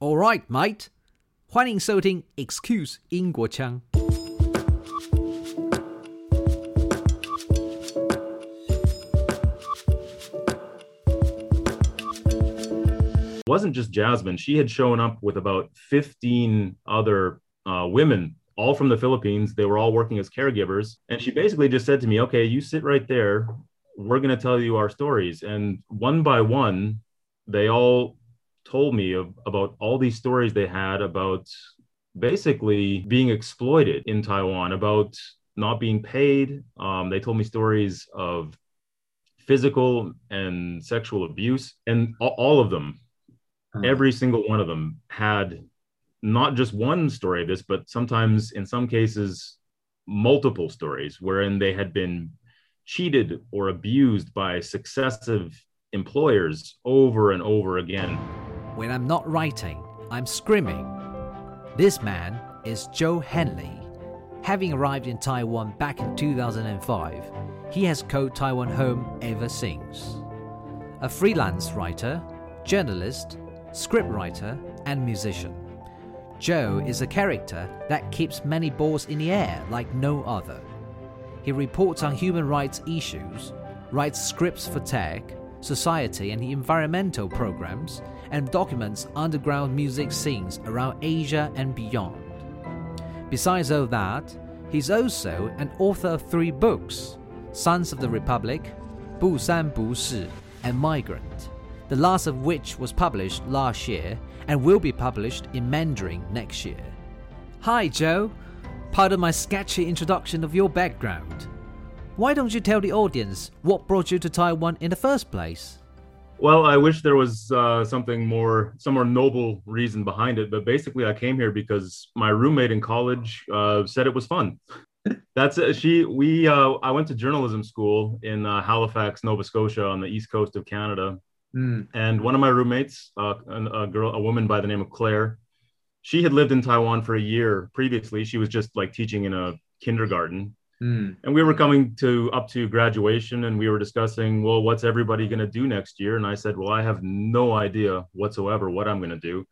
All right, mate，欢迎收听 Excuse 英国腔。wasn't just Jasmine. She had shown up with about 15 other uh, women, all from the Philippines. They were all working as caregivers. And she basically just said to me, okay, you sit right there. We're going to tell you our stories. And one by one, they all told me of, about all these stories they had about basically being exploited in Taiwan, about not being paid. Um, they told me stories of physical and sexual abuse, and all of them Hmm. every single one of them had not just one story of this, but sometimes in some cases, multiple stories wherein they had been cheated or abused by successive employers over and over again. When I'm not writing, I'm screaming. This man is Joe Henley. Having arrived in Taiwan back in 2005, he has called Taiwan home ever since. A freelance writer, journalist, scriptwriter, and musician. Joe is a character that keeps many balls in the air like no other. He reports on human rights issues, writes scripts for tech, society, and environmental programs, and documents underground music scenes around Asia and beyond. Besides all that, he's also an author of three books Sons of the Republic, Bu San Bu Shi, and Migrant the last of which was published last year and will be published in Mandarin next year. Hi, Joe. Pardon my sketchy introduction of your background. Why don't you tell the audience what brought you to Taiwan in the first place? Well, I wish there was uh, something more, some more noble reason behind it. But basically, I came here because my roommate in college uh, said it was fun. That's uh, she. We. Uh, I went to journalism school in uh, Halifax, Nova Scotia, on the east coast of Canada, Mm. And one of my roommates, uh, a girl, a woman by the name of Claire, she had lived in Taiwan for a year previously. She was just like teaching in a kindergarten. Mm. And we were coming to up to graduation and we were discussing, well, what's everybody going to do next year? And I said, well, I have no idea whatsoever what I'm going to do.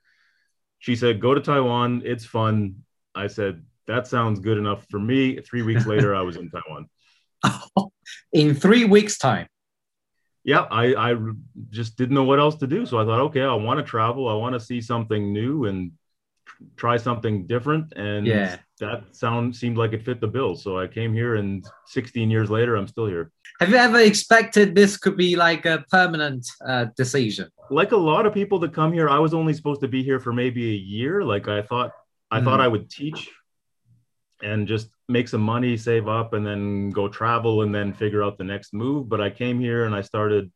She said, go to Taiwan. It's fun. I said, that sounds good enough for me. Three weeks later, I was in Taiwan. in three weeks' time yeah, I, I just didn't know what else to do. So I thought, okay, I want to travel. I want to see something new and try something different. And yeah. That sound seemed like it fit the bill. So I came here and 16 years later, I'm still here. Have you ever expected this could be like a permanent uh, decision? Like a lot of people that come here, I was only supposed to be here for maybe a year. Like I thought, I mm. thought I would teach and just make some money, save up, and then go travel and then figure out the next move. But I came here and I started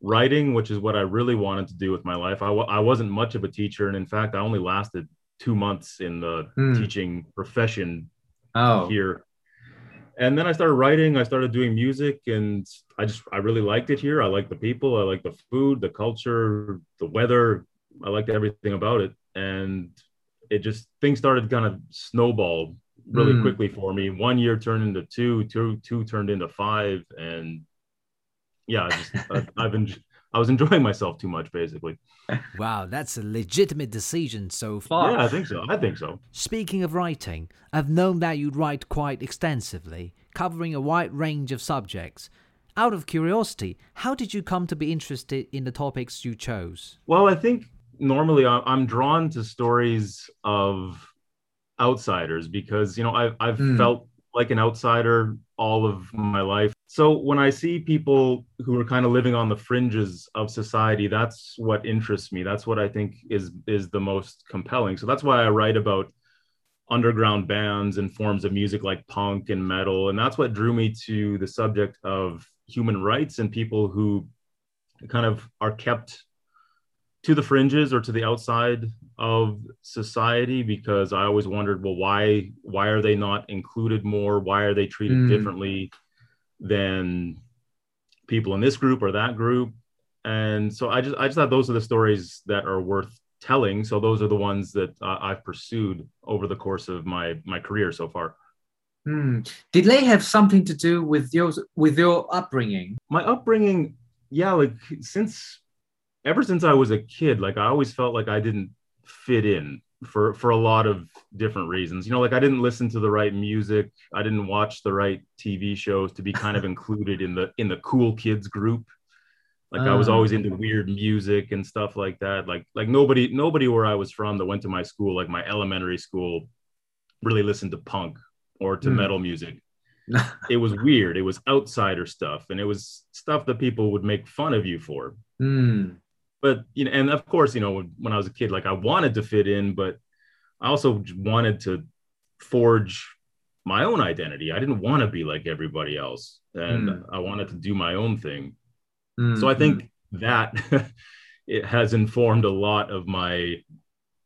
writing, which is what I really wanted to do with my life. I w- I wasn't much of a teacher. And in fact, I only lasted two months in the hmm. teaching profession oh. here. And then I started writing, I started doing music, and I just, I really liked it here. I like the people, I like the food, the culture, the weather. I liked everything about it. And it just, things started kind of snowball really mm. quickly for me. One year turned into two, two, two turned into five, and yeah, I just, I, I've been. I was enjoying myself too much, basically. Wow, that's a legitimate decision so far. Yeah, I think so. I think so. Speaking of writing, I've known that you write quite extensively, covering a wide range of subjects. Out of curiosity, how did you come to be interested in the topics you chose? Well, I think normally I'm drawn to stories of outsiders because you know I've I've mm. felt like an outsider all of my life. So when I see people who are kind of living on the fringes of society, that's what interests me. That's what I think is is the most compelling. So that's why I write about underground bands and forms of music like punk and metal and that's what drew me to the subject of human rights and people who kind of are kept to the fringes or to the outside of society because I always wondered, well, why why are they not included more? Why are they treated mm. differently than people in this group or that group? And so I just I just thought those are the stories that are worth telling. So those are the ones that uh, I've pursued over the course of my my career so far. Mm. Did they have something to do with your with your upbringing? My upbringing, yeah, like since ever since I was a kid, like I always felt like I didn't fit in for for a lot of different reasons. You know, like I didn't listen to the right music, I didn't watch the right TV shows to be kind of included in the in the cool kids group. Like. I was always into weird music and stuff like that. Like like nobody nobody where I was from that went to my school, like my elementary school, really listened to punk or to mm. metal music. it was weird. It was outsider stuff, and it was stuff that people would make fun of you for. Mm but you know, and of course, you know, when I was a kid, like I wanted to fit in, but I also wanted to forge my own identity. I didn't want to be like everybody else, and mm. I wanted to do my own thing. Mm-hmm. So I think that it has informed a lot of my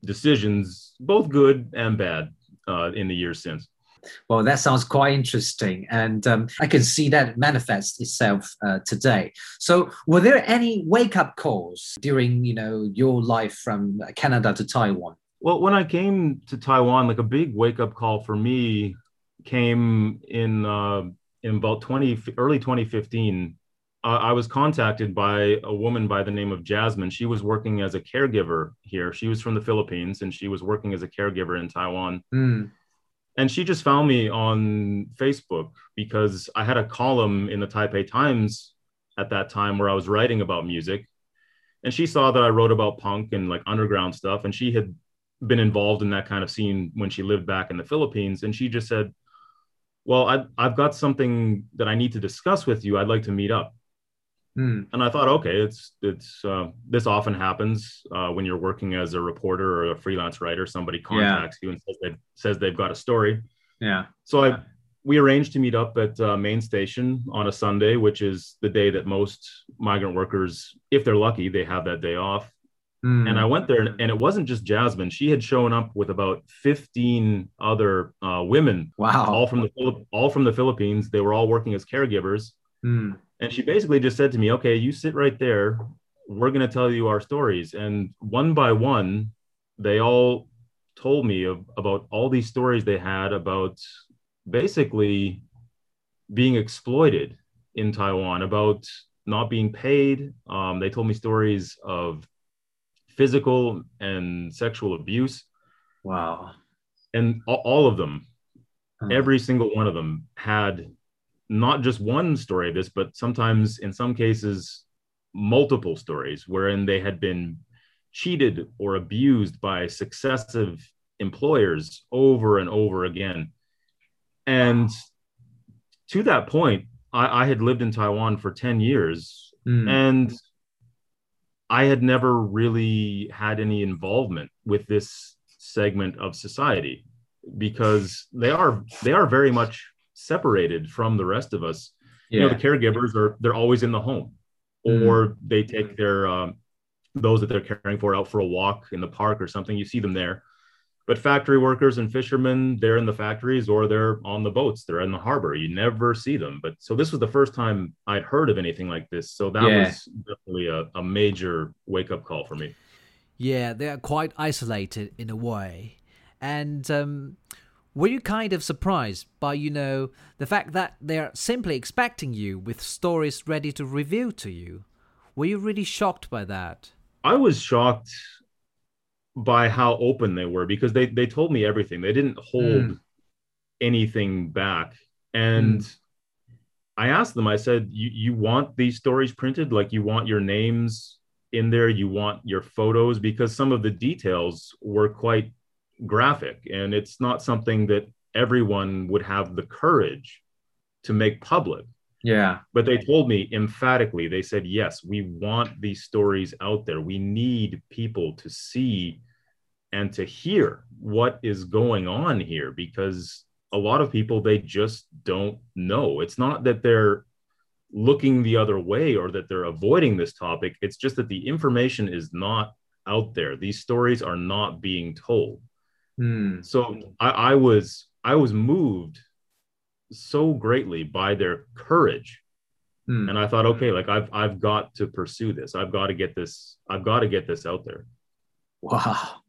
decisions, both good and bad, uh, in the years since. Well, that sounds quite interesting, and um, I can see that manifest itself uh, today. So, were there any wake-up calls during, you know, your life from Canada to Taiwan? Well, when I came to Taiwan, like a big wake-up call for me came in uh, in about twenty early 2015. Uh, I was contacted by a woman by the name of Jasmine. She was working as a caregiver here. She was from the Philippines, and she was working as a caregiver in Taiwan. Mm and she just found me on Facebook because I had a column in the Taipei Times at that time where I was writing about music. And she saw that I wrote about punk and like underground stuff. And she had been involved in that kind of scene when she lived back in the Philippines. And she just said, Well, I, I've got something that I need to discuss with you. I'd like to meet up. Hmm. And I thought, okay, it's it's uh, this often happens uh, when you're working as a reporter or a freelance writer. Somebody contacts yeah. you and says they says they've got a story. Yeah. So I we arranged to meet up at uh, main station on a Sunday, which is the day that most migrant workers, if they're lucky, they have that day off. Mm. And I went there, and it wasn't just Jasmine. She had shown up with about 15 other uh, women, wow, all from the all from the Philippines. They were all working as caregivers. Mm. And she basically just said to me, okay, you sit right there. We're going to tell you our stories. And one by one, they all told me of, about all these stories they had about basically being exploited in Taiwan, about not being paid. Um, they told me stories of physical and sexual abuse. Wow. And all, all of them, huh. every single one of them had not just one story of this, but sometimes in some cases, multiple stories wherein they had been cheated or abused by successive employers over and over again. And to that point, I, I had lived in Taiwan for 10 years mm. and I had never really had any involvement with this segment of society because they are they are very much separated from the rest of us. Yeah. You know, the caregivers are they're always in the home, mm. or they take their um, those that they're caring for out for a walk in the park or something. You see them there. But factory workers and fishermen, they're in the factories or they're on the boats. They're in the harbor. You never see them. But so this was the first time I'd heard of anything like this. So that yeah. was definitely a, a major wake up call for me. Yeah, they're quite isolated in a way. And um, were you kind of surprised by, you know, the fact that they're simply expecting you with stories ready to reveal to you? Were you really shocked by that? I was shocked by how open they were because they they told me everything. They didn't hold mm. anything back. And mm. I asked them, I said, you, you want these stories printed? Like you want your names in there, you want your photos, because some of the details were quite graphic. And it's not something that everyone would have the courage to make public. Yeah. But they told me emphatically they said yes we want these stories out there. We need people to see and to hear what is going on here because a lot of people they just don't know. It's not that they're looking the other way or that they're avoiding this topic. It's just that the information is not out there. These stories are not being told Hmm. So I, I was I was moved so greatly by their courage. Hmm. And I thought, okay, like I've I've got to pursue this. I've got to get this, I've got to get this out there. Wow.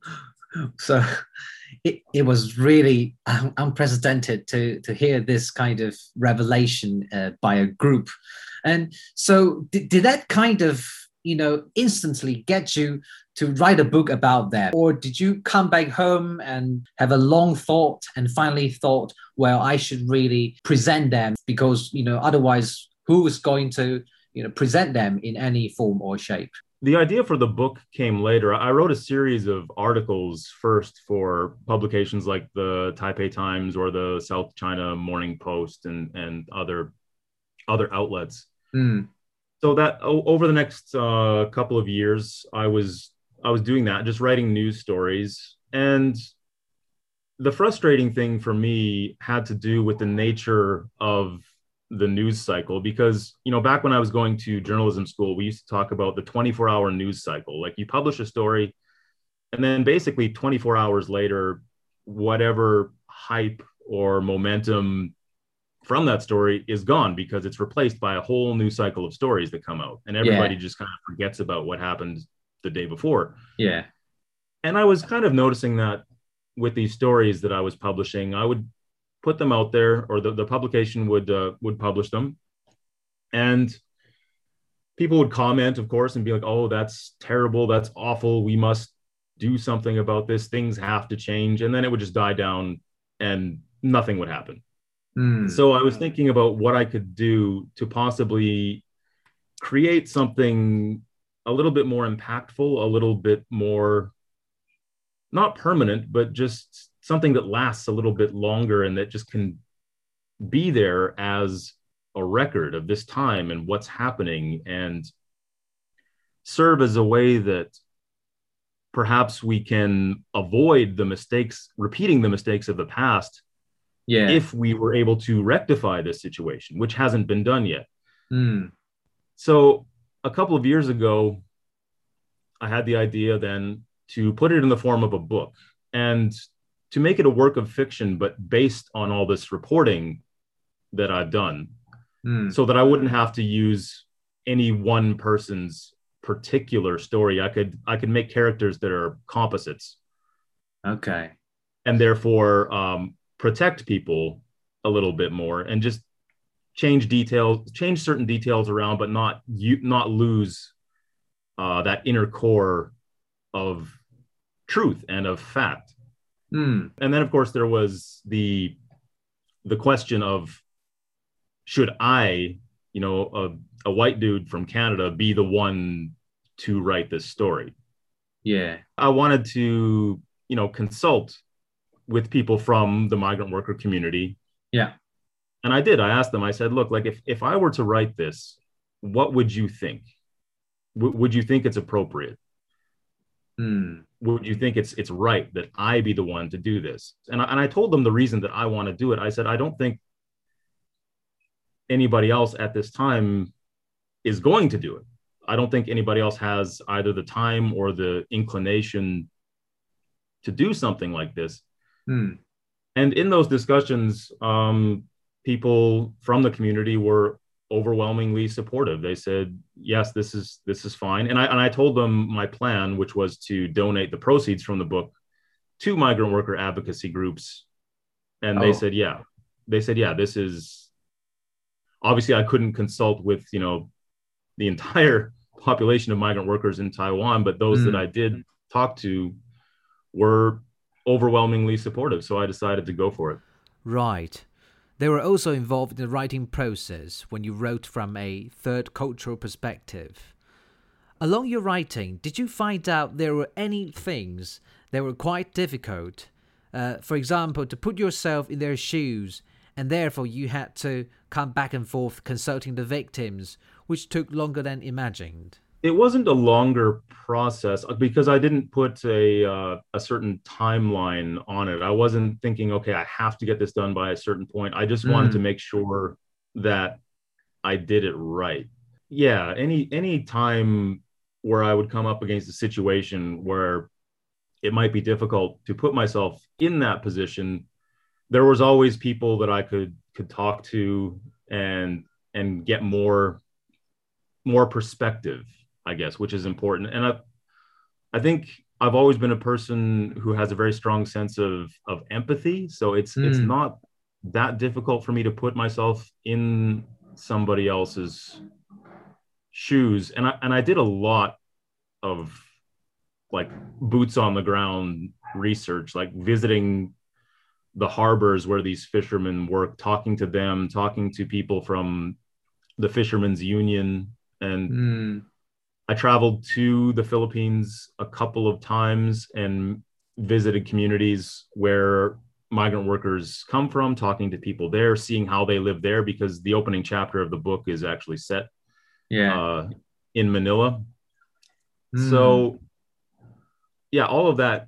So it, it was really unprecedented to to hear this kind of revelation uh, by a group. And so did, did that kind of you know, instantly get you to write a book about that? Or did you come back home and have a long thought and finally thought, well, I should really present them because, you know, otherwise, who is going to, you know, present them in any form or shape? the idea for the book came later. I wrote a series of articles first for publications like the Taipei Times or the South China Morning Post and and other other outlets. Mm. So that over the next uh, couple of years, I was I was doing that, just writing news stories. And the frustrating thing for me had to do with the nature of the news cycle because you know back when i was going to journalism school we used to talk about the 24 hour news cycle like you publish a story and then basically 24 hours later whatever hype or momentum from that story is gone because it's replaced by a whole new cycle of stories that come out and everybody yeah. just kind of forgets about what happened the day before yeah and i was kind of noticing that with these stories that i was publishing i would put them out there, or the, the publication would uh, would publish them, and people would comment, of course, and be like, "Oh, that's terrible. That's awful. We must do something about this. Things have to change." And then it would just die down, and nothing would happen. Mm. So I was thinking about what I could do to possibly create something a little bit more impactful, a little bit more not permanent, but just something that lasts a little bit longer and that just can be there as a record of this time and what's happening and serve as a way that perhaps we can avoid the mistakes repeating the mistakes of the past yeah if we were able to rectify this situation which hasn't been done yet mm. so a couple of years ago i had the idea then to put it in the form of a book and to make it a work of fiction, but based on all this reporting that I've done, mm. so that I wouldn't have to use any one person's particular story. I could I could make characters that are composites. Okay. And therefore um, protect people a little bit more and just change details, change certain details around, but not you not lose uh, that inner core of truth and of fact. Mm. And then, of course, there was the the question of should I, you know, a, a white dude from Canada, be the one to write this story? Yeah, I wanted to, you know, consult with people from the migrant worker community. Yeah, and I did. I asked them. I said, "Look, like if if I were to write this, what would you think? W- would you think it's appropriate?" Hmm would you think it's it's right that I be the one to do this? And I, and I told them the reason that I want to do it. I said I don't think anybody else at this time is going to do it. I don't think anybody else has either the time or the inclination to do something like this. Hmm. And in those discussions, um, people from the community were overwhelmingly supportive. They said, "Yes, this is this is fine." And I and I told them my plan, which was to donate the proceeds from the book to migrant worker advocacy groups, and oh. they said, "Yeah." They said, "Yeah, this is." Obviously, I couldn't consult with you know the entire population of migrant workers in Taiwan, but those mm. that I did talk to were overwhelmingly supportive. So I decided to go for it. Right. They were also involved in the writing process when you wrote from a third cultural perspective. Along your writing, did you find out there were any things that were quite difficult? Uh, for example, to put yourself in their shoes, and therefore you had to come back and forth consulting the victims, which took longer than imagined it wasn't a longer process uh, because I didn't put a uh, a certain timeline on it. I wasn't thinking, okay, I have to get this done by a certain point. I just mm. wanted to mm. make sure that I did it right. Yeah, any any time where I would come up against a situation where it might be difficult to put myself in that position, there was always people that I could could talk to and and get more more perspective I guess, which is important. And I, I think I've always been a person who has a very strong sense of of empathy. So it's mm. it's hmm. not that difficult for me to put myself in somebody else's shoes, and I and I did a lot of like boots on the ground research, like visiting the harbors where these fishermen work, talking to them, talking to people from the Fishermen's Union, and Mm. I traveled to the Philippines a couple of times and visited communities where migrant workers come from, talking to people there, seeing how they live there, because the opening chapter of the book is actually set Yeah. uh, in Manila. Mm. So, yeah, all of that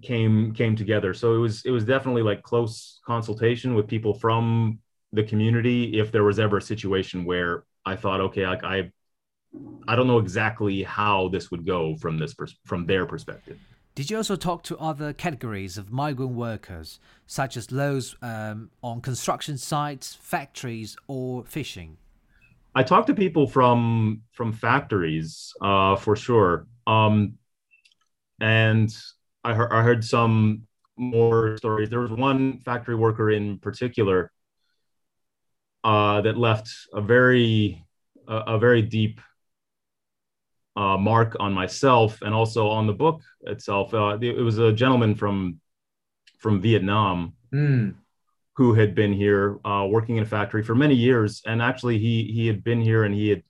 came came together. So it was it was definitely like close consultation with people from the community. If there was ever a situation where I thought, okay, like I I don't know exactly how this would go from this pers- from their perspective. Did you also talk to other categories of migrant workers, such as those um, on construction sites, factories, or fishing? I talked to people from from factories uh, for sure, um, and I heard, I heard some more stories. There was one factory worker in particular uh, that left a very a, a very deep uh, mark on myself and also on the book itself. Uh, it was a gentleman from from Vietnam Mm. who had been here uh, working in a factory for many years, and actually he he had been here and he had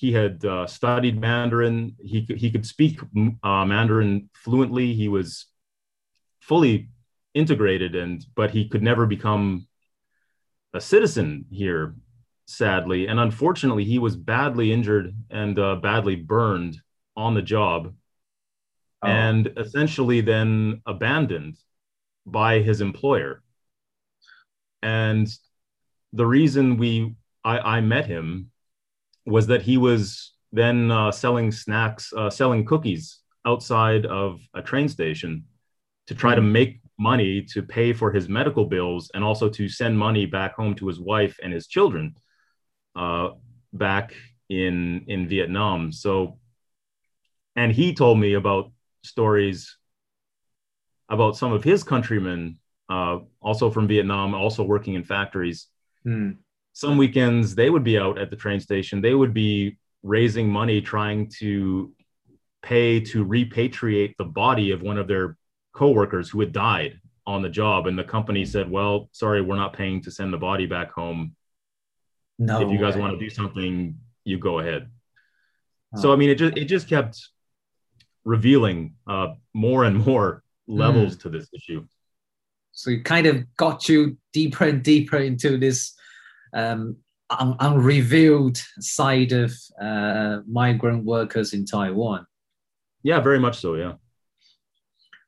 he had uh, studied Mandarin. He could he could speak uh, Mandarin fluently. He was fully integrated, and but he could never become a citizen here, sadly. And unfortunately, he was badly injured and uh, badly burned on the job, Oh. and essentially then abandoned by his employer. And the reason we I, I met him was that he was then uh, selling snacks, uh, selling cookies outside of a train station to try to make money to pay for his medical bills and also to send money back home to his wife and his children uh, back in in Vietnam. So, and he told me about stories about some of his countrymen, uh, also from Vietnam, also working in factories. Mm. Some weekends they would be out at the train station. They would be raising money trying to pay to repatriate the body of one of their coworkers who had died on the job. And the company said, "Well, sorry, we're not paying to send the body back home. No. if you guys way. want to do something, you go ahead." So I mean, it just it just kept revealing uh, more and more levels to this issue. So it kind of got you deeper and deeper into this um, un- unrevealed side of uh, migrant workers in Taiwan. Yeah, very much so. Yeah.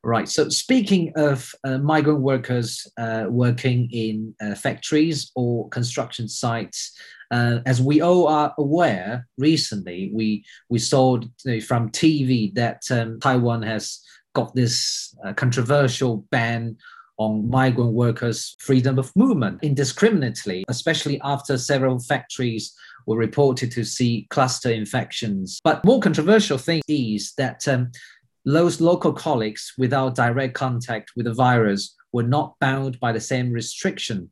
Right. So speaking of uh, migrant workers uh, working in uh, factories or construction sites, uh, as we all are aware, recently we we saw from TV that um, Taiwan has got this uh, controversial ban on migrant workers' freedom of movement indiscriminately, especially after several factories were reported to see cluster infections. But more controversial thing is that um, those local colleagues without direct contact with the virus were not bound by the same restriction.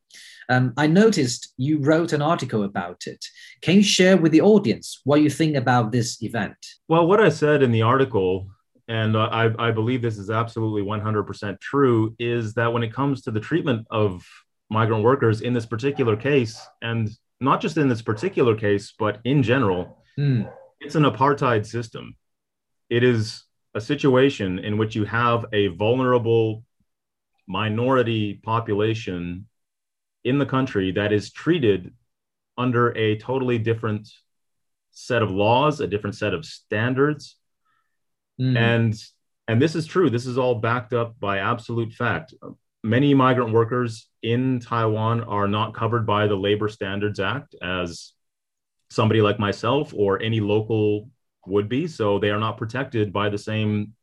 Um, I noticed you wrote an article about it. Can you share with the audience what you think about this event? Well, what I said in the article, and I, I believe this is absolutely 100% true, is that when it comes to the treatment of migrant workers in this particular case, and not just in this particular case, but in general, Hmm. it's an apartheid system. It is a situation in which you have a vulnerable minority population in the country that is treated under a totally different set of laws, a different set of standards. Hmm. And and this is true. This is all backed up by absolute fact. Many migrant workers in Taiwan are not covered by the Labor Standards Act as somebody like myself or any local would be. So they are not protected by the same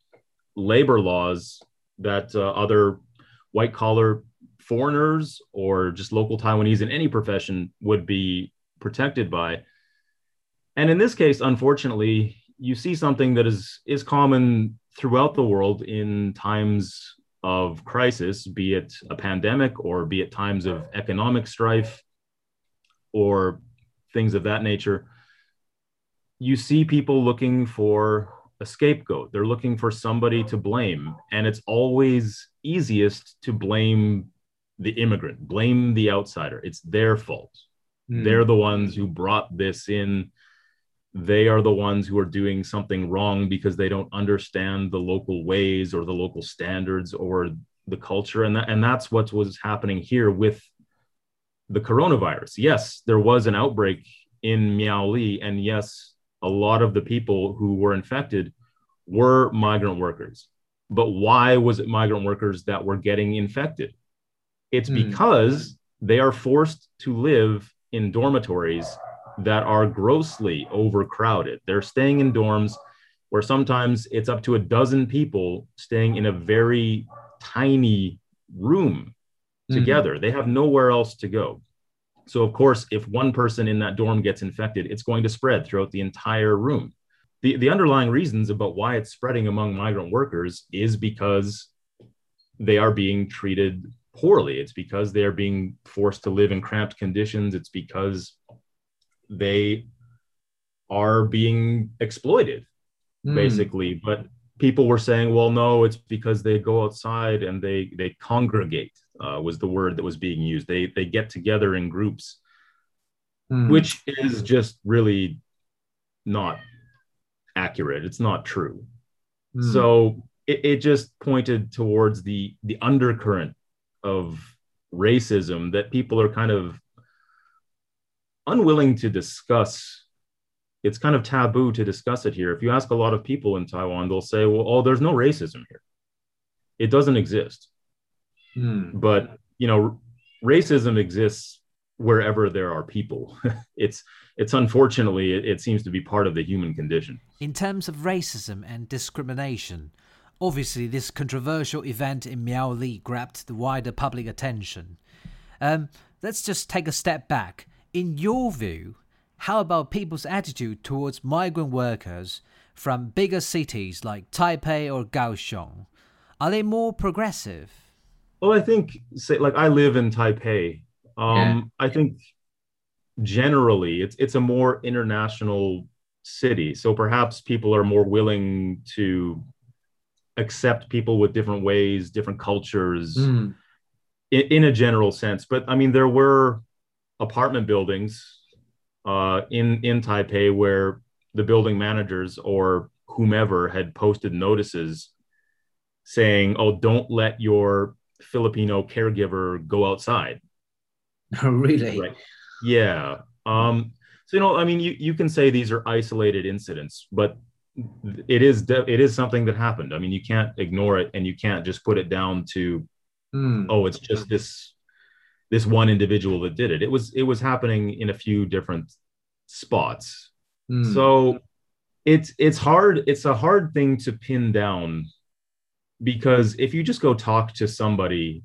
labor laws that uh, other white collar foreigners or just local Taiwanese in any profession would be protected by. And in this case, unfortunately, you see something that is is common throughout the world in times of crisis, be it a pandemic or be it times of economic strife or things of that nature. You see people looking for a scapegoat. They're looking for somebody to blame. And it's always easiest to blame the immigrant, blame the outsider. It's their fault. Mm. They're the ones who brought this in. They are the ones who are doing something wrong because they don't understand the local ways or the local standards or the culture. And, that, and that's what was happening here with the coronavirus. Yes, there was an outbreak in Miaoli. And yes, a lot of the people who were infected were migrant workers. But why was it migrant workers that were getting infected? It's mm. because they are forced to live in dormitories that are grossly overcrowded. They're staying in dorms where sometimes it's up to a dozen people staying in a very tiny room hmm. together. Mm. They have nowhere else to go. So, of course, if one person in that dorm gets infected, it's going to spread throughout the entire room. The, the underlying reasons about why it's spreading among migrant workers is because they are being treated poorly. It's because they are being forced to live in cramped conditions. It's because they are being exploited, mm. basically. But people were saying, well, no, it's because they go outside and they they congregate uh, was the word that was being used. They they get together in groups, mm. which is just really not accurate. It's not true. Mm. So it, it just pointed towards the the undercurrent of racism that people are kind of unwilling to discuss it's kind of taboo to discuss it here. If you ask a lot of people in Taiwan, they'll say, well, oh, there's no racism here. It doesn't exist. Mm. But, you know, racism exists wherever there are people. it's it's unfortunately it, it, seems to be part of the human condition. In terms of racism and discrimination, obviously this controversial event in Miaoli grabbed the wider public attention. Um, let's just take a step back. In your view, how about people's attitude towards migrant workers from bigger cities like Taipei or Kaohsiung? Are they more progressive? Well, I think, say, like I live in Taipei. Um, yeah. I think generally it's it's a more international city, so perhaps people are more willing to accept people with different ways, different cultures, mm. in, in a general sense. But I mean, there were apartment buildings uh, in in Taipei where the building managers or whomever had posted notices saying, "Oh, don't let your Filipino caregiver go outside." Oh, really? Right. Yeah. Um, so you know, I mean, you you can say these are isolated incidents, but it is de- it is something that happened. I mean, you can't ignore it, and you can't just put it down to, mm. oh, it's just this this one individual that did it. It was it was happening in a few different spots. Mm. So it's it's hard it's a hard thing to pin down because if you just go talk to somebody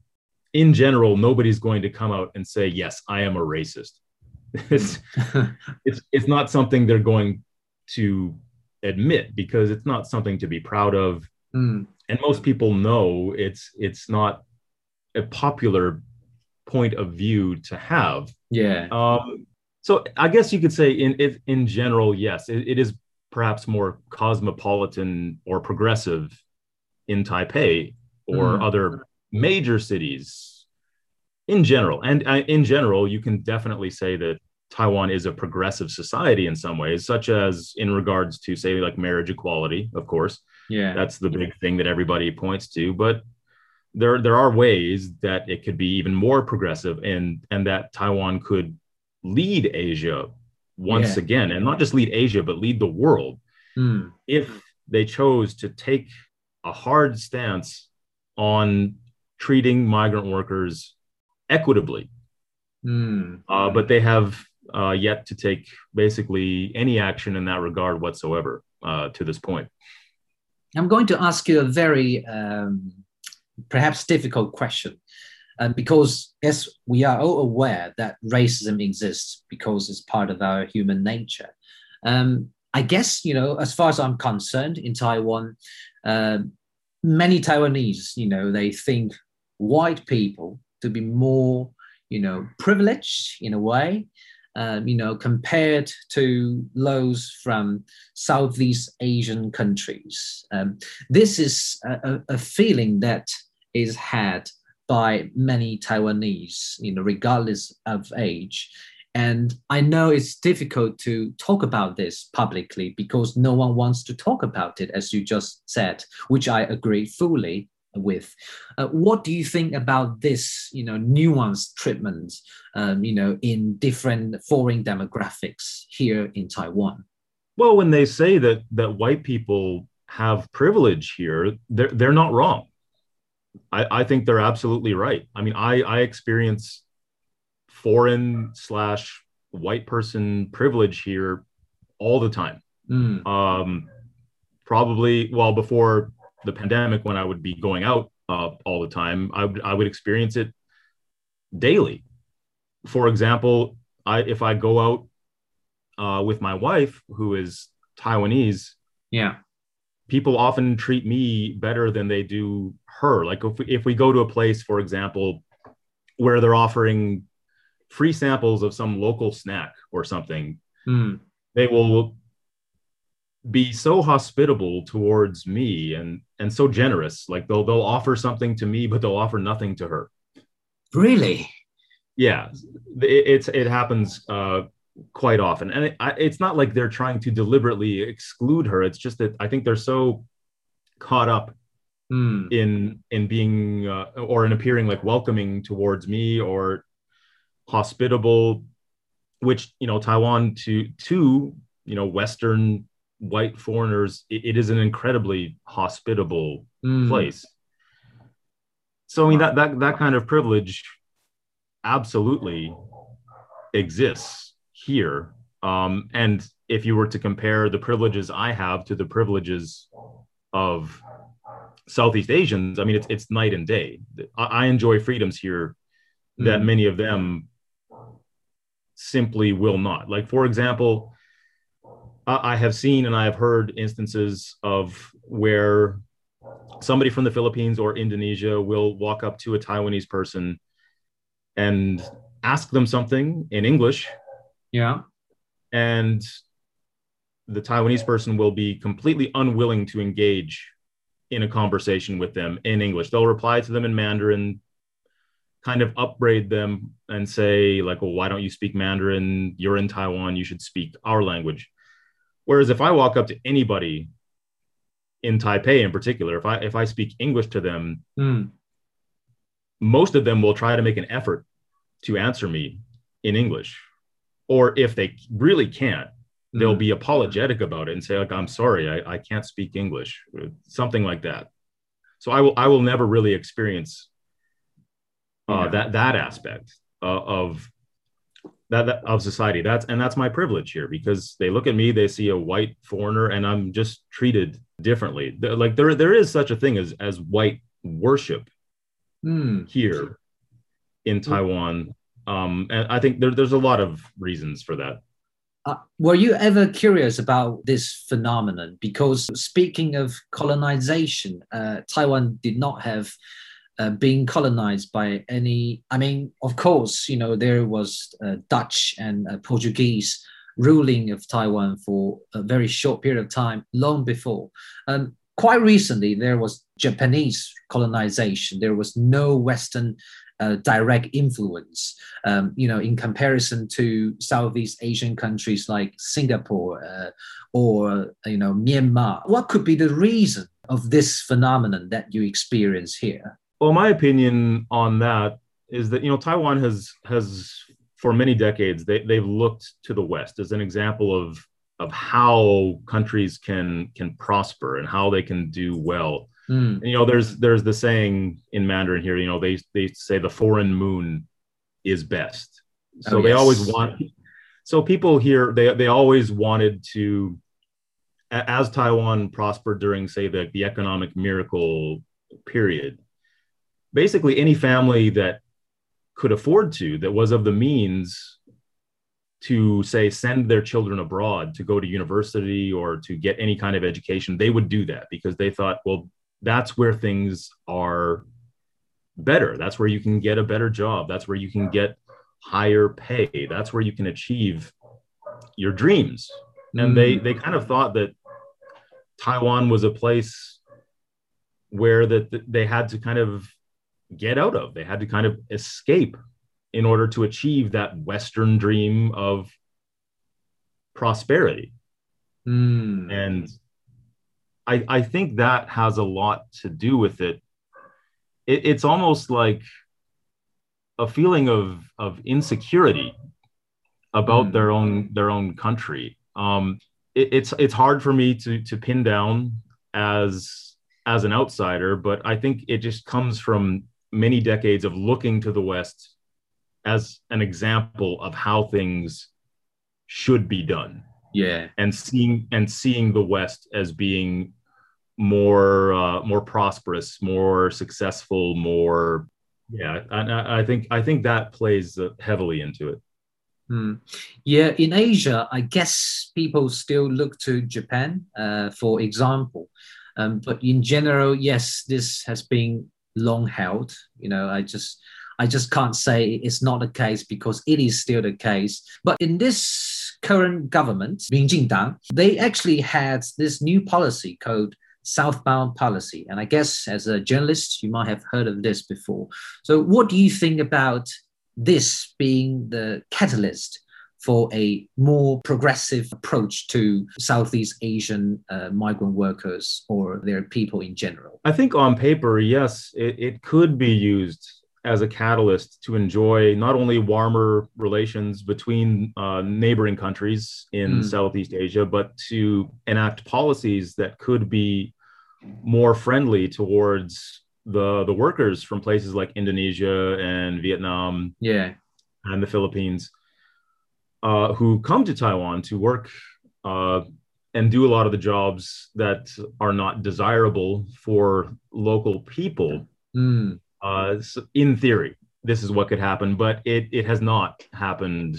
in general nobody's going to come out and say yes I am a racist. it's it's it's not something they're going to admit because it's not something to be proud of. Mm. And most people know it's it's not a popular point of view to have. Yeah. Um, so I guess you could say in in general, yes, it, it is perhaps more cosmopolitan or progressive in Taipei or mm. other major cities in general. And uh, in general, you can definitely say that Taiwan is a progressive society in some ways, such as in regards to say like marriage equality, of course. Yeah. That's the big thing that everybody points to. But there there are ways that it could be even more progressive and and that Taiwan could lead Asia once yeah. again, and not just lead Asia, but lead the world. Mm. If they chose to take a hard stance on treating migrant workers equitably. Mm. Uh, but they have uh, yet to take basically any action in that regard whatsoever uh, to this point. I'm going to ask you a very um, perhaps difficult question. And because, as we are all aware that racism exists because it's part of our human nature. Um, I guess, you know, as far as I'm concerned in Taiwan, uh, many Taiwanese, you know, they think white people to be more, you know, privileged in a way um, you know, compared to those from Southeast Asian countries. Um, this is a, a, feeling that is had by many Taiwanese, you know, regardless of age. And I know it's difficult to talk about this publicly because no one wants to talk about it, as you just said, which I agree fully with. Uh, what do you think about this, you know, nuanced treatment, um, you know, in different foreign demographics here in Taiwan? Well, when they say that that white people have privilege here, they're they're not wrong. I, I think they're absolutely right. I mean, I I experience foreign slash white person privilege here all the time. Mm. Um, probably well before the pandemic when I would be going out uh, all the time, I would I would experience it daily. For example, I if I go out uh, with my wife who is Taiwanese, yeah, people often treat me better than they do her. Like if we, if we go to a place, for example, where they're offering free samples of some local snack or something, mm. they will be so hospitable towards me and and so generous. Like they'll they'll offer something to me but they'll offer nothing to her. Really? Yeah. It, it's it happens uh quite often. And it, I, it's not like they're trying to deliberately exclude her. It's just that i think they're so caught up mm. in in being uh, or in appearing like welcoming towards me or hospitable which you know taiwan to to you know western white foreigners, it, it is an incredibly hospitable mm. place. So I mean that that that kind of privilege absolutely exists here. Um, and if you were to compare the privileges I have to the privileges of Southeast Asians, I mean it's it's night and day. I, I enjoy freedoms here that mm. many of them simply will not. Like for example, I have seen and I have heard instances of where somebody from the Philippines or Indonesia will walk up to a Taiwanese person and ask them something in English. Yeah. And the Taiwanese person will be completely unwilling to engage in a conversation with them in English. They'll reply to them in Mandarin, kind of upbraid them and say, like, well, why don't you speak Mandarin? You're in Taiwan, you should speak our language. Whereas if I walk up to anybody in Taipei in particular, if I if I speak English to them, mm. most of them will try to make an effort to answer me in English. Or if they really can't, mm. they'll be apologetic about it and say, like, I'm sorry, I, I can't speak English, something like that. So I will I will never really experience uh, yeah. that that aspect uh, of that, that, of society. That's and that's my privilege here because they look at me they see a white foreigner and i'm just treated differently. Like there there is such a thing as as white worship mm. here in taiwan. Um and i think there, there's a lot of reasons for that. Uh, were you ever curious about this phenomenon? Because speaking of colonization uh, taiwan did not have uh, being colonized by any. I mean, of course, you know there was uh, Dutch and uh, Portuguese ruling of Taiwan for a very short period of time, long before. Um, quite recently, there was Japanese colonization. There was no Western uh, direct influence, um, you know, in comparison to Southeast Asian countries like Singapore uh, or, you know, Myanmar. What could be the reason of this phenomenon that you experience here? Well, my opinion on that is that you know Taiwan has has for many decades they they've looked to the West as an example of of how countries can can prosper and how they can do well. Mm. And, you know, there's there's the saying in Mandarin here. You know, they they say the foreign moon is best. So oh, they yes. always want. So people here they they always wanted to, as Taiwan prospered during say the the economic miracle period basically any family that could afford to, that was of the means to say send their children abroad to go to university or to get any kind of education, they would do that because they thought, well, that's where things are better. That's where you can get a better job. That's where you can get higher pay. That's where you can achieve your dreams. And they mm-hmm. they kind of thought that Taiwan was a place where that they had to kind of get out of. They had to kind of escape in order to achieve that Western dream of prosperity. Mm. And I, I think that has a lot to do with it. it. It's almost like a feeling of, of insecurity about mm. their own their own country. Um, it, it's it's hard for me to to pin down as as an outsider, but I think it just comes from many decades of looking to the West as an example of how things should be done. Yeah, and seeing and seeing the West as being more uh, more prosperous, more successful, more yeah. And I, I think I think that plays heavily into it. Hmm. Yeah, in Asia, I guess people still look to Japan, uh, for example. Um, but in general, yes, this has been long held. You know, I just I just can't say it's not the case because it is still the case. But in this current government, Minjindang, they actually had this new policy called southbound policy. And I guess as a journalist, you might have heard of this before. So what do you think about this being the catalyst for a more progressive approach to Southeast Asian uh, migrant workers or their people in general? I think on paper, yes, it, it could be used as a catalyst to enjoy not only warmer relations between uh, neighboring countries in mm. Southeast Asia, but to enact policies that could be more friendly towards the the workers from places like Indonesia and Vietnam, yeah, and the Philippines uh, who come to Taiwan to work uh, and do a lot of the jobs that are not desirable for local people. Mm. Uh, so in theory, this is what could happen, but it it has not happened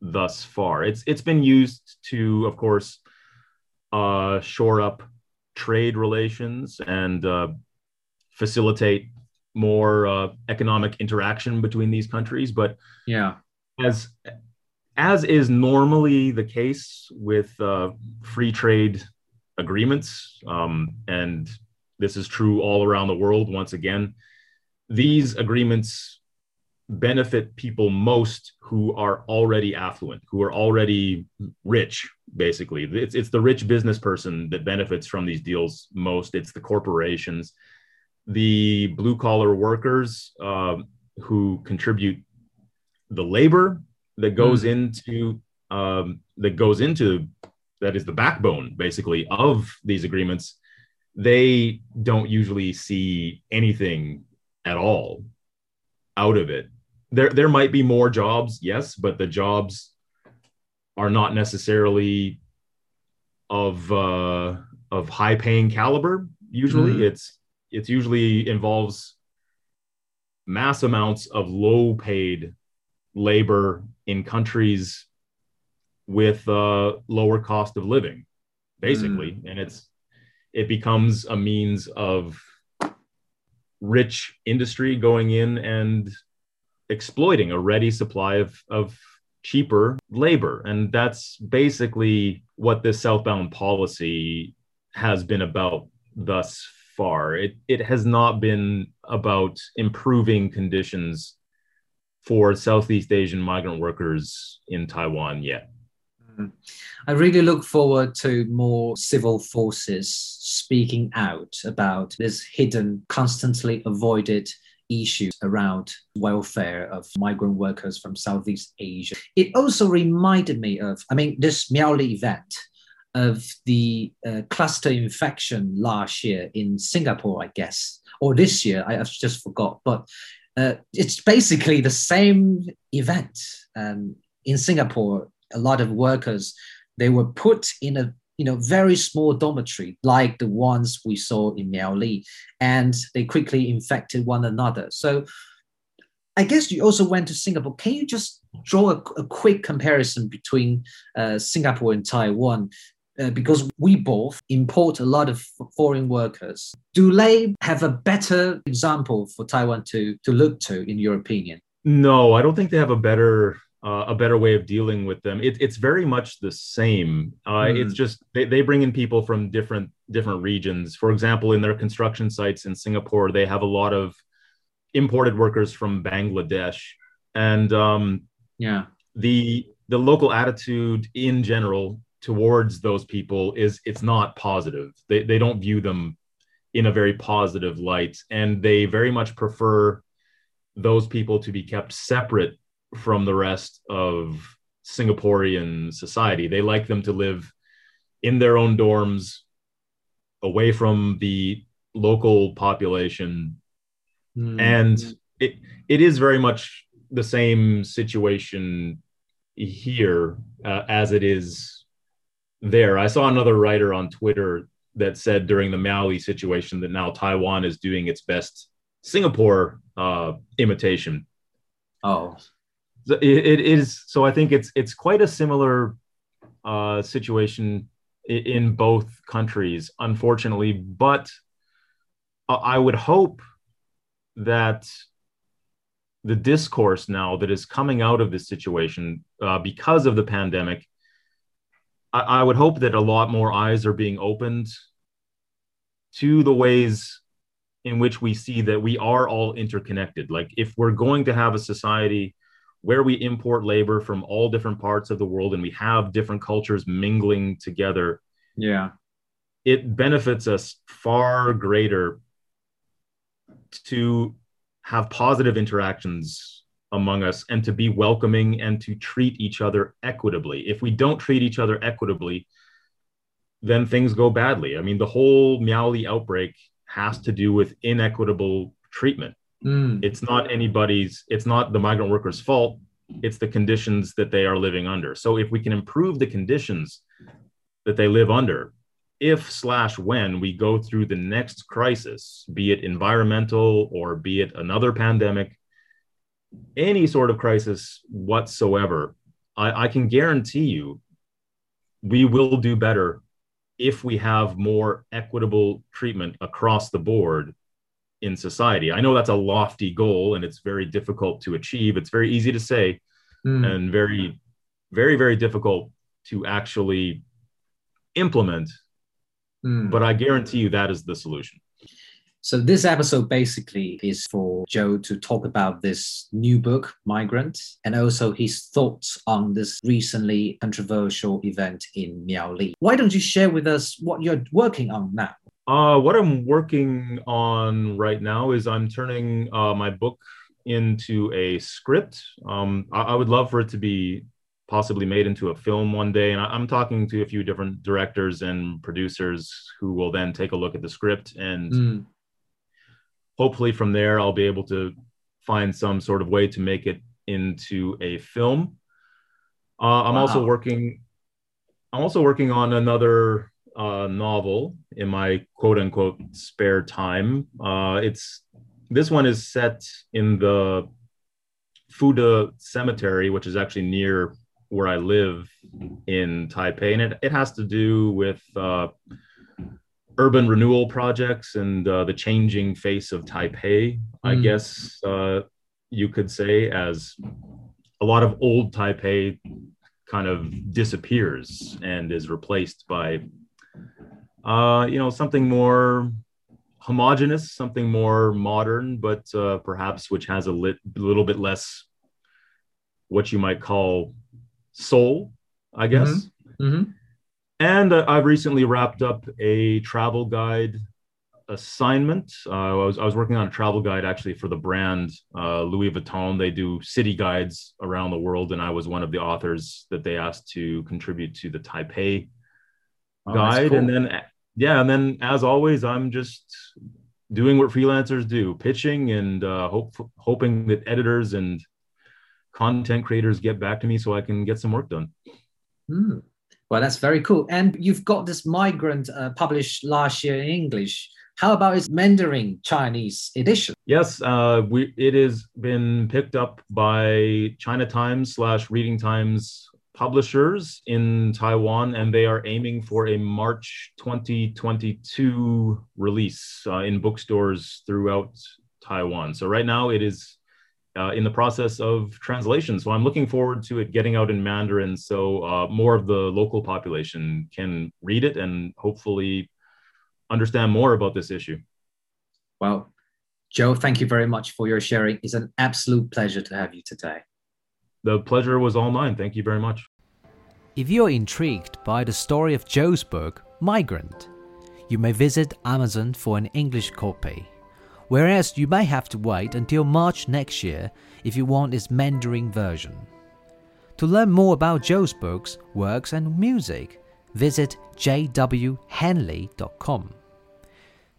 thus far. It's it's been used to, of course, uh, shore up trade relations and uh, facilitate more uh, economic interaction between these countries. But yeah, as as is normally the case with uh, free trade agreements, um, and this is true all around the world, once again, these agreements benefit people most who are already affluent, who are already rich, basically. It's, it's the rich business person that benefits from these deals most, it's the corporations. The blue collar workers uh, who contribute the labor that goes mm. into um, that goes into that is the backbone basically of these agreements they don't usually see anything at all out of it there there might be more jobs yes but the jobs are not necessarily of uh, of high paying caliber usually mm. it's it's usually involves mass amounts of low paid labor in countries with uh, lower cost of living, basically, mm. and it's it becomes a means of rich industry going in and exploiting a ready supply of, of cheaper labor. And that's basically what this southbound policy has been about thus far. It, it has not been about improving conditions for Southeast Asian migrant workers in Taiwan yet. Mm-hmm. I really look forward to more civil forces speaking out about this hidden, constantly avoided issue around welfare of migrant workers from Southeast Asia. It also reminded me of, I mean, this Miaoli event of the uh, cluster infection last year in Singapore, I guess, or this year, I, have just forgot. But uh, it's basically the same event. Um, in Singapore, a lot of workers they were put in a you know very small dormitory like the ones we saw in Miaoli, and they quickly infected one another. So I guess you also went to Singapore. Can you just draw a, a quick comparison between uh, Singapore and Taiwan? Uh, because we both import a lot of foreign workers. Do they have a better example for Taiwan to, to look to, in your opinion? No, I don't think they have a better uh, a better way of dealing with them. It, it's very much the same. Uh, mm. It's just they, they bring in people from different different regions. For example, in their construction sites in Singapore, they have a lot of imported workers from Bangladesh, and um, yeah, the the local attitude in general towards those people is it's not positive. They they don't view them in a very positive light, and they very much prefer those people to be kept separate from the rest of Singaporean society. They like them to live in their own dorms, away from the local population. Mm. And it, it is very much the same situation here uh, as it is there. I saw another writer on Twitter that said during the Miaoli situation that now Taiwan is doing its best Singapore uh, imitation. Oh, it, it is. So I think it's it's quite a similar uh, situation in, in both countries, unfortunately. But I would hope that the discourse now that is coming out of this situation uh, because of the pandemic, I, I would hope that a lot more eyes are being opened to the ways in which we see that we are all interconnected. Like, if we're going to have a society where we import labor from all different parts of the world and we have different cultures mingling together, yeah, it benefits us far greater to have positive interactions among us and to be welcoming and to treat each other equitably. If we don't treat each other equitably, then things go badly. I mean, the whole Miaoli outbreak has to do with inequitable treatment. Mm. It's not anybody's, it's not the migrant workers' fault. It's the conditions that they are living under. So if we can improve the conditions that they live under, if slash when we go through the next crisis, be it environmental or be it another pandemic, any sort of crisis whatsoever, I, I can guarantee you we will do better if we have more equitable treatment across the board in society. I know that's a lofty goal and it's very difficult to achieve. It's very easy to say mm. and very, very, very difficult to actually implement. Mm. But I guarantee you that is the solution. So this episode basically is for Joe to talk about this new book, Migrant, and also his thoughts on this recently controversial event in Miaoli. Why don't you share with us what you're working on now? Uh, what I'm working on right now is I'm turning uh, my book into a script. Um, I, I, would love for it to be possibly made into a film one day. And I, am talking to a few different directors and producers who will then take a look at the script and mm hopefully from there I'll be able to find some sort of way to make it into a film. Uh, I'm wow. also working. I'm also working on another uh, novel in my quote unquote spare time. Uh, it's this one is set in the Fude Cemetery, which is actually near where I live in Taipei, and it, it has to do with uh, urban renewal projects and uh, the changing face of Taipei, mm. I guess uh, you could say, as a lot of old Taipei kind of disappears and is replaced by, uh, you know, something more homogenous, something more modern, but uh, perhaps which has a lit, little bit less what you might call soul, I guess. Mm-hmm. Mm-hmm. And uh, I've recently wrapped up a travel guide assignment. Uh, I, was, I was working on a travel guide actually for the brand uh, Louis Vuitton. They do city guides around the world, and I was one of the authors that they asked to contribute to the Taipei oh, guide. Cool. And then, yeah, and then as always, I'm just doing what freelancers do, pitching and uh, hope, hoping that editors and content creators get back to me so I can get some work done. Hmm. Well, that's very cool. And you've got this migrant uh, published last year in English. How about its Mandarin Chinese edition? Yes, uh, we, it has been picked up by China Times slash Reading Times publishers in Taiwan, and they are aiming for a March 2022 release uh, in bookstores throughout Taiwan. So right now it is uh, in the process of translation. So I'm looking forward to it getting out in Mandarin so uh, more of the local population can read it and hopefully understand more about this issue. Well, Joe, thank you very much for your sharing. It's an absolute pleasure to have you today. The pleasure was all mine. Thank you very much. If you're intrigued by the story of Joe's book, Migrant, you may visit Amazon for an English copy whereas you may have to wait until March next year if you want its Mandarin version. To learn more about Joe's books, works, and music, visit jwhenley.com.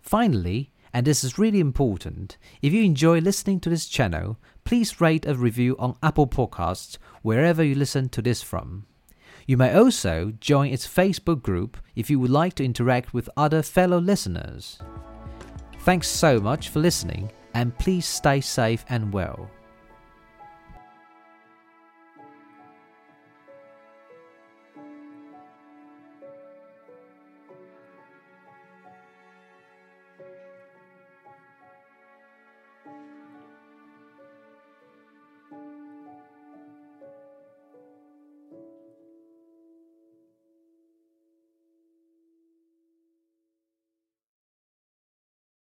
Finally, and this is really important, if you enjoy listening to this channel, please rate a review on Apple Podcasts wherever you listen to this from. You may also join its Facebook group if you would like to interact with other fellow listeners. Thanks so much for listening, and please stay safe and well.